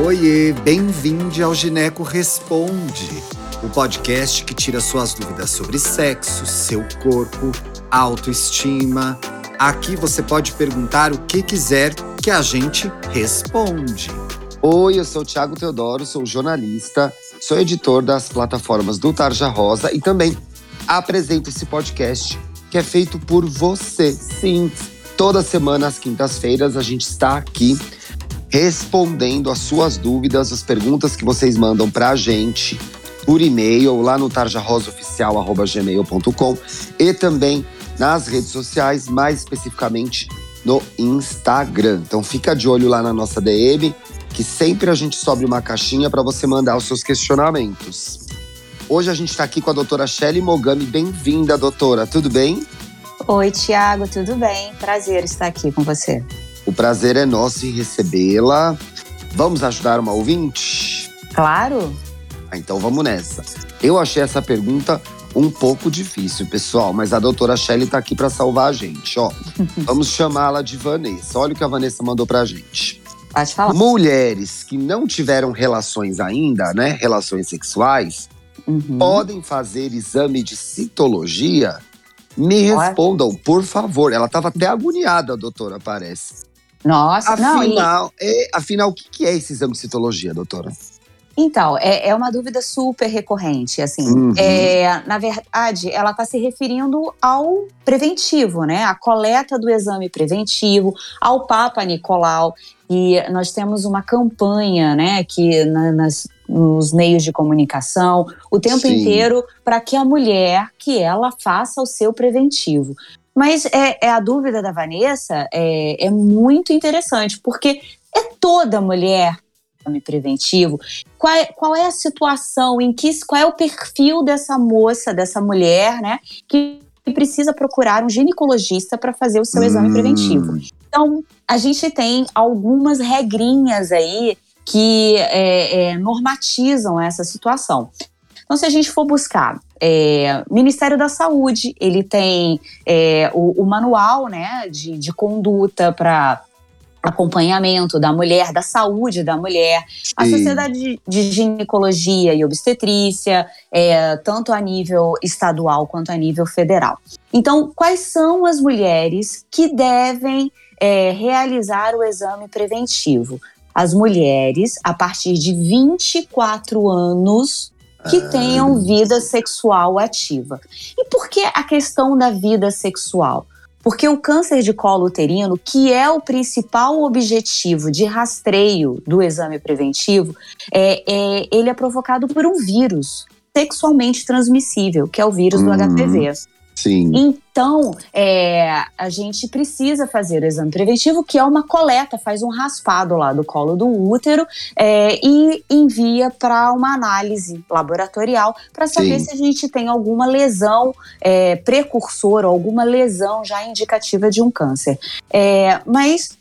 Oiê, bem-vindo ao Gineco Responde, o podcast que tira suas dúvidas sobre sexo, seu corpo, autoestima. Aqui você pode perguntar o que quiser que a gente responde. Oi, eu sou o Thiago Teodoro, sou jornalista, sou editor das plataformas do Tarja Rosa e também apresento esse podcast que é feito por você. Sim, toda semana às quintas-feiras a gente está aqui respondendo as suas dúvidas, as perguntas que vocês mandam para a gente por e-mail lá no tarjarosaoficial@gmail.com e também nas redes sociais, mais especificamente no Instagram. Então fica de olho lá na nossa DM que sempre a gente sobe uma caixinha para você mandar os seus questionamentos. Hoje a gente está aqui com a doutora Shelly Mogami. Bem-vinda, doutora. Tudo bem? Oi, Tiago, tudo bem? Prazer estar aqui com você. O prazer é nosso em recebê-la. Vamos ajudar uma ouvinte? Claro. Ah, então vamos nessa. Eu achei essa pergunta um pouco difícil, pessoal, mas a doutora Shelly está aqui para salvar a gente. Ó, vamos chamá-la de Vanessa. Olha o que a Vanessa mandou para a gente. Pode falar. Mulheres que não tiveram relações ainda, né? Relações sexuais, uhum. podem fazer exame de citologia? Me respondam, por favor. Ela estava até agoniada, doutora, parece. Nossa, afinal, não, e... é, afinal, o que é esse exame de citologia, doutora? Então, é, é uma dúvida super recorrente, assim. Uhum. É, na verdade, ela está se referindo ao preventivo, né? A coleta do exame preventivo, ao Papa Nicolau. E nós temos uma campanha, né, que na, nas, nos meios de comunicação o tempo Sim. inteiro para que a mulher que ela faça o seu preventivo. Mas é, é a dúvida da Vanessa é, é muito interessante, porque é toda mulher exame preventivo, qual é, qual é a situação em que qual é o perfil dessa moça, dessa mulher, né, que precisa procurar um ginecologista para fazer o seu hum. exame preventivo. Então, a gente tem algumas regrinhas aí que é, é, normatizam essa situação. Então, se a gente for buscar é, Ministério da Saúde, ele tem é, o, o, manual né, de, de conduta para acompanhamento da mulher, da saúde da mulher, Sim. a Sociedade de Ginecologia e Obstetrícia, é, tanto a nível estadual quanto a nível federal. Então, quais são as mulheres que devem é, realizar o exame preventivo? As mulheres a partir de 24 anos que ah. tenham vida sexual ativa. E por que a questão da vida sexual? Porque o câncer de colo uterino, que é o principal objetivo de rastreio do exame preventivo, é, é ele é provocado por um vírus sexualmente transmissível, que é o vírus hum. do HPV. Sim. Então, é, a gente precisa fazer o exame preventivo, que é uma coleta, faz um raspado lá do colo do útero é, e envia para uma análise laboratorial para saber Sim. se a gente tem alguma lesão é, precursora, alguma lesão já indicativa de um câncer. É, mas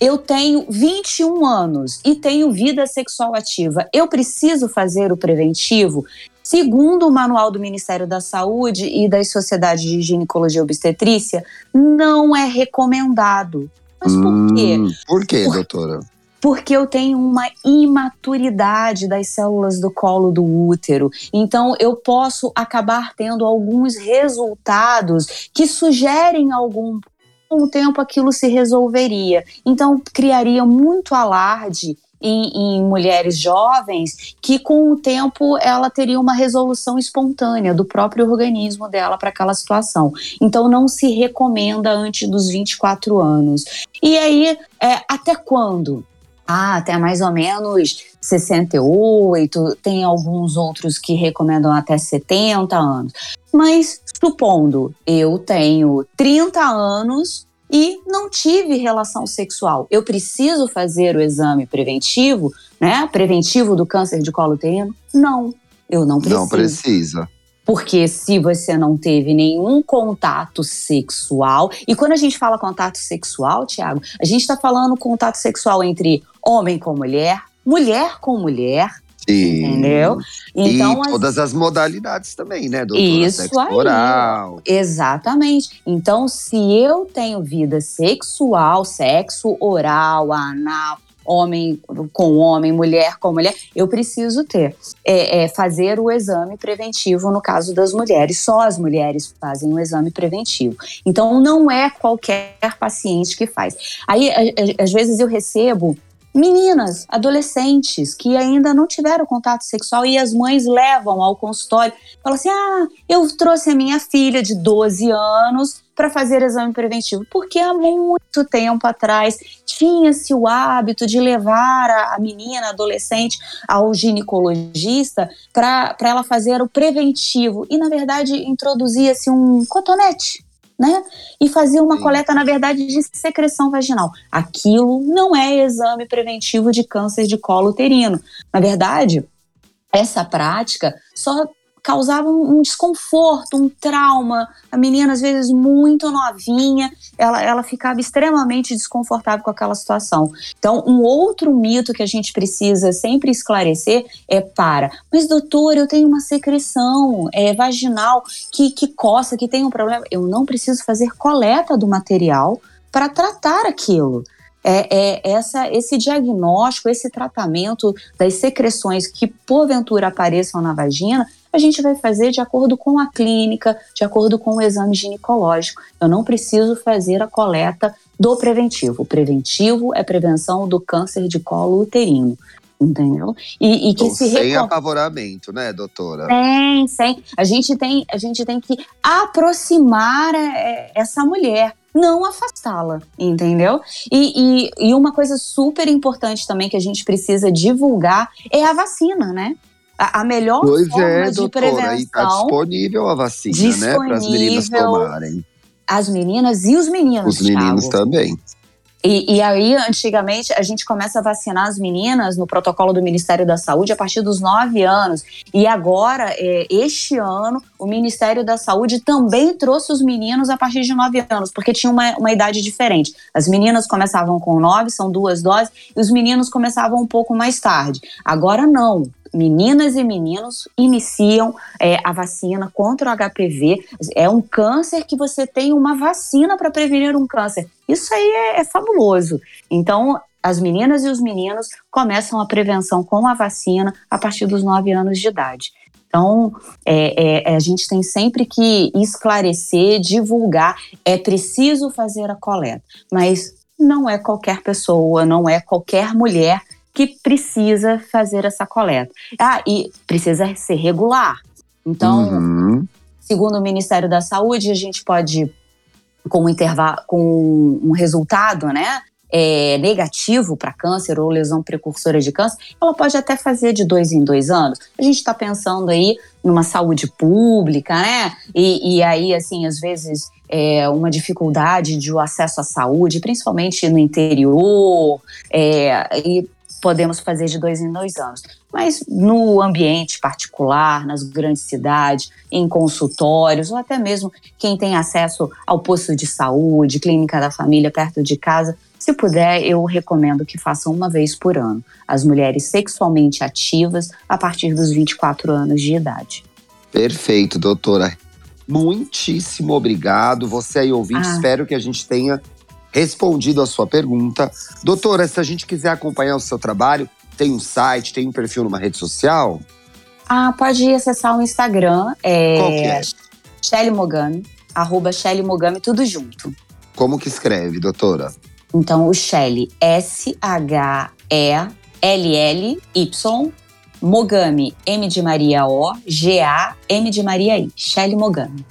eu tenho 21 anos e tenho vida sexual ativa. Eu preciso fazer o preventivo? Segundo o manual do Ministério da Saúde e das Sociedades de Ginecologia e Obstetrícia, não é recomendado. Mas por quê? Hum, por quê, por, doutora? Porque eu tenho uma imaturidade das células do colo do útero. Então, eu posso acabar tendo alguns resultados que sugerem algum com o tempo aquilo se resolveria. Então, criaria muito alarde em, em, mulheres jovens que, com o tempo, ela teria uma resolução espontânea do próprio organismo dela para aquela situação. Então, não se recomenda antes dos 24 anos. E aí, é, até quando? Ah, até mais ou menos 68, tem alguns outros que recomendam até 70 anos. Mas, supondo, eu tenho 30 anos e não tive relação sexual. Eu preciso fazer o exame preventivo, né? Preventivo do câncer de colo uterino? Não, eu não preciso. Não precisa. Porque se você não teve nenhum contato sexual, e quando a gente fala contato sexual, Tiago, a gente está falando contato sexual entre homem com mulher, mulher com mulher, Sim. Entendeu? Então, e todas as modalidades também, né, doutora? Isso Sexo aí. Oral. Exatamente. Então, se eu tenho vida sexual, sexo oral, anal, homem com homem, mulher com mulher, eu preciso ter. É, é, fazer o exame preventivo no caso das mulheres. Só as mulheres fazem o exame preventivo. Então, não é qualquer paciente que faz. Aí, às vezes, eu recebo meninas, adolescentes que ainda não tiveram contato sexual e as mães levam ao consultório, falam assim: "Ah, eu trouxe a minha filha de 12 anos para fazer exame preventivo, porque há muito tempo atrás tinha-se o hábito de levar a, a menina, a adolescente, ao ginecologista para ela fazer o preventivo e na verdade introduzia-se um cotonete né? E fazia uma Sim. coleta, na verdade, de secreção vaginal. Aquilo não é exame preventivo de câncer de colo uterino. Na verdade, essa prática só causava um, desconforto, um trauma. A menina, às vezes, muito novinha, ela, ela ficava extremamente desconfortável com aquela situação. Então, um outro mito que a gente precisa sempre esclarecer é para, mas doutor, eu tenho uma secreção é, vaginal que, que coça, que tem um problema. Eu não preciso fazer coleta do material para tratar aquilo. É, é, essa, esse diagnóstico, esse tratamento das secreções que porventura apareçam na vagina a gente vai fazer de acordo com a clínica, de acordo com o exame ginecológico. Eu não preciso fazer a coleta do preventivo. O preventivo é prevenção do câncer de colo uterino entendeu? E, e que se sem recom... apavoramento, né, doutora? Sem, sem. A gente tem, a gente tem que aproximar é, essa mulher, não afastá-la, entendeu? E, e, e, uma coisa super importante também que a gente precisa divulgar é a vacina, né? A, a melhor pois forma é, de doutora, prevenção. E tá disponível a vacina, disponível, né? Para as meninas tomarem. As meninas e os meninos. Os meninos Thiago. também. E, e, aí, antigamente, a gente começa a vacinar as meninas no protocolo do Ministério da Saúde a partir dos 9 anos. E agora, é, este ano, o Ministério da Saúde também trouxe os meninos a partir de 9 anos, porque tinha uma, uma idade diferente. As meninas começavam com 9, são duas doses, e os meninos começavam um pouco mais tarde. Agora não meninas e meninos iniciam é, a vacina contra o HPV. É um câncer que você tem uma vacina para prevenir um câncer. Isso aí é, é fabuloso. Então, as meninas e os meninos começam a prevenção com a vacina a partir dos 9 anos de idade. Então, é, é, a gente tem sempre que esclarecer, divulgar. É preciso fazer a coleta, mas não é qualquer pessoa, não é qualquer mulher que precisa fazer essa coleta. Ah, e precisa ser regular. Então, uhum. segundo o Ministério da Saúde, a gente pode, com um intervalo, com um resultado, né? É, negativo para câncer ou lesão precursora de câncer, ela pode até fazer de dois em dois anos. A gente está pensando aí numa saúde pública, né? E, e aí, assim, às vezes é, uma dificuldade de acesso à saúde, principalmente no interior, é, e podemos fazer de dois em dois anos. Mas no ambiente particular, nas grandes cidades, em consultórios, ou até mesmo quem tem acesso ao posto de saúde, clínica da família perto de casa, se puder, eu recomendo que façam uma vez por ano. As mulheres sexualmente ativas a partir dos 24 anos de idade. Perfeito, doutora. Muitíssimo obrigado. Você aí ouvinte, ah. espero que a gente tenha respondido a sua pergunta. Doutora, se a gente quiser acompanhar o seu trabalho, tem um site, tem um perfil numa rede social? Ah, pode acessar o Instagram. É Qual que é? Shelly Mogami, arroba Shelly Mogami, tudo junto. Como que escreve, doutora? Então, o Shelly, S-H-E-L-L-Y, Mogami, M de Maria O, G-A, M de Maria I. Shelly Mogami.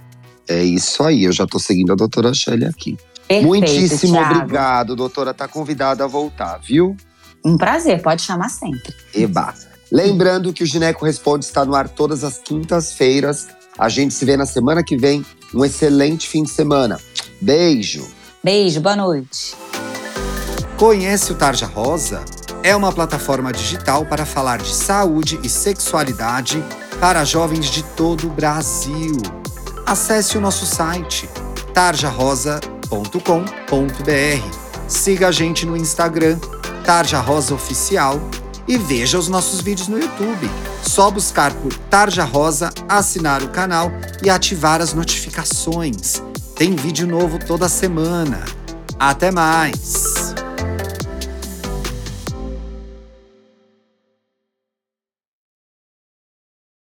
É isso aí, eu já tô seguindo a doutora Shelly aqui. Perfeito, Muitíssimo Thiago. obrigado, doutora. Tá convidada a voltar, viu? Um prazer, pode chamar sempre. Eba. Lembrando que o Gineco Responde está no ar todas as quintas-feiras. A gente se vê na semana que vem. Um excelente fim de semana. Beijo. Beijo, boa noite. Conhece o Tarja Rosa? É uma plataforma digital para falar de saúde e sexualidade para jovens de todo o Brasil. Acesse o nosso site tarjarosa.com tarjarosa.com.br. Siga a gente no Instagram, Tarja Rosa Oficial, e veja os nossos vídeos no YouTube. Só buscar por Tarja Rosa, assinar o canal e ativar as notificações. Tem vídeo novo toda semana. Até mais!